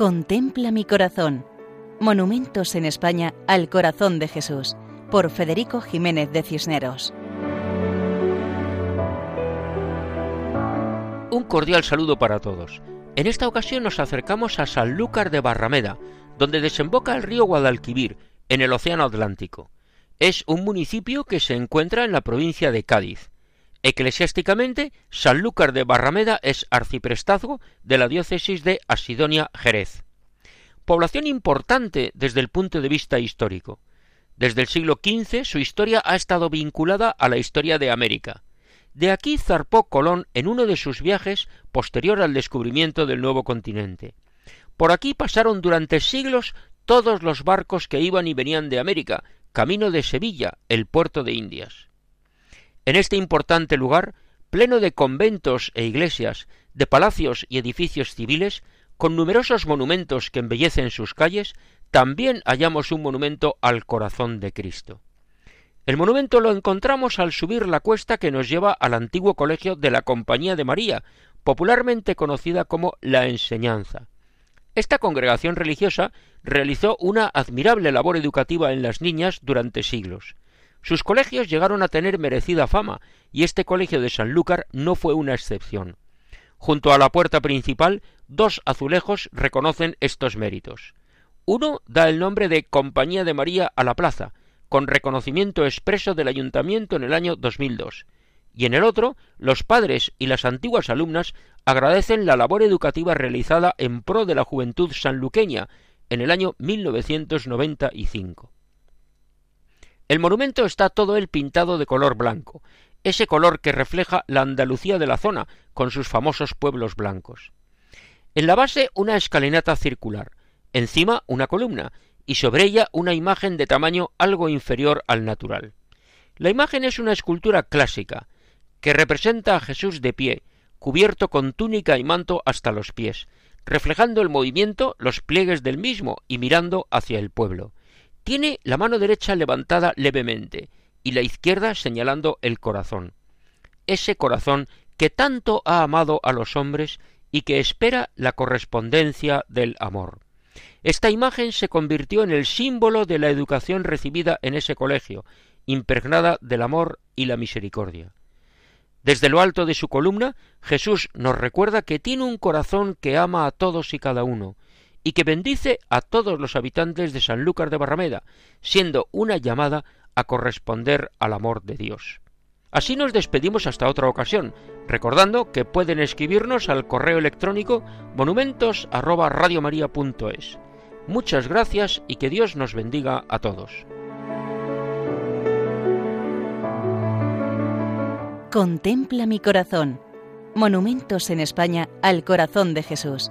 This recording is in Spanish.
Contempla mi corazón. Monumentos en España al corazón de Jesús, por Federico Jiménez de Cisneros. Un cordial saludo para todos. En esta ocasión nos acercamos a Sanlúcar de Barrameda, donde desemboca el río Guadalquivir, en el Océano Atlántico. Es un municipio que se encuentra en la provincia de Cádiz. Eclesiásticamente, Sanlúcar de Barrameda es arciprestazgo de la diócesis de Asidonia Jerez. Población importante desde el punto de vista histórico. Desde el siglo XV su historia ha estado vinculada a la historia de América. De aquí zarpó Colón en uno de sus viajes posterior al descubrimiento del nuevo continente. Por aquí pasaron durante siglos todos los barcos que iban y venían de América, camino de Sevilla, el puerto de Indias. En este importante lugar, pleno de conventos e iglesias, de palacios y edificios civiles, con numerosos monumentos que embellecen sus calles, también hallamos un monumento al corazón de Cristo. El monumento lo encontramos al subir la cuesta que nos lleva al antiguo colegio de la Compañía de María, popularmente conocida como la Enseñanza. Esta congregación religiosa realizó una admirable labor educativa en las niñas durante siglos. Sus colegios llegaron a tener merecida fama, y este colegio de Sanlúcar no fue una excepción. Junto a la puerta principal, dos azulejos reconocen estos méritos. Uno da el nombre de Compañía de María a la plaza, con reconocimiento expreso del ayuntamiento en el año 2002, y en el otro, los padres y las antiguas alumnas agradecen la labor educativa realizada en pro de la juventud sanluqueña en el año 1995. El monumento está todo él pintado de color blanco, ese color que refleja la Andalucía de la zona, con sus famosos pueblos blancos. En la base una escalinata circular, encima una columna, y sobre ella una imagen de tamaño algo inferior al natural. La imagen es una escultura clásica, que representa a Jesús de pie, cubierto con túnica y manto hasta los pies, reflejando el movimiento, los pliegues del mismo y mirando hacia el pueblo. Tiene la mano derecha levantada levemente y la izquierda señalando el corazón. Ese corazón que tanto ha amado a los hombres y que espera la correspondencia del amor. Esta imagen se convirtió en el símbolo de la educación recibida en ese colegio, impregnada del amor y la misericordia. Desde lo alto de su columna, Jesús nos recuerda que tiene un corazón que ama a todos y cada uno, y que bendice a todos los habitantes de Sanlúcar de Barrameda, siendo una llamada a corresponder al amor de Dios. Así nos despedimos hasta otra ocasión, recordando que pueden escribirnos al correo electrónico monumentos@radiomaria.es. Muchas gracias y que Dios nos bendiga a todos. Contempla mi corazón. Monumentos en España al corazón de Jesús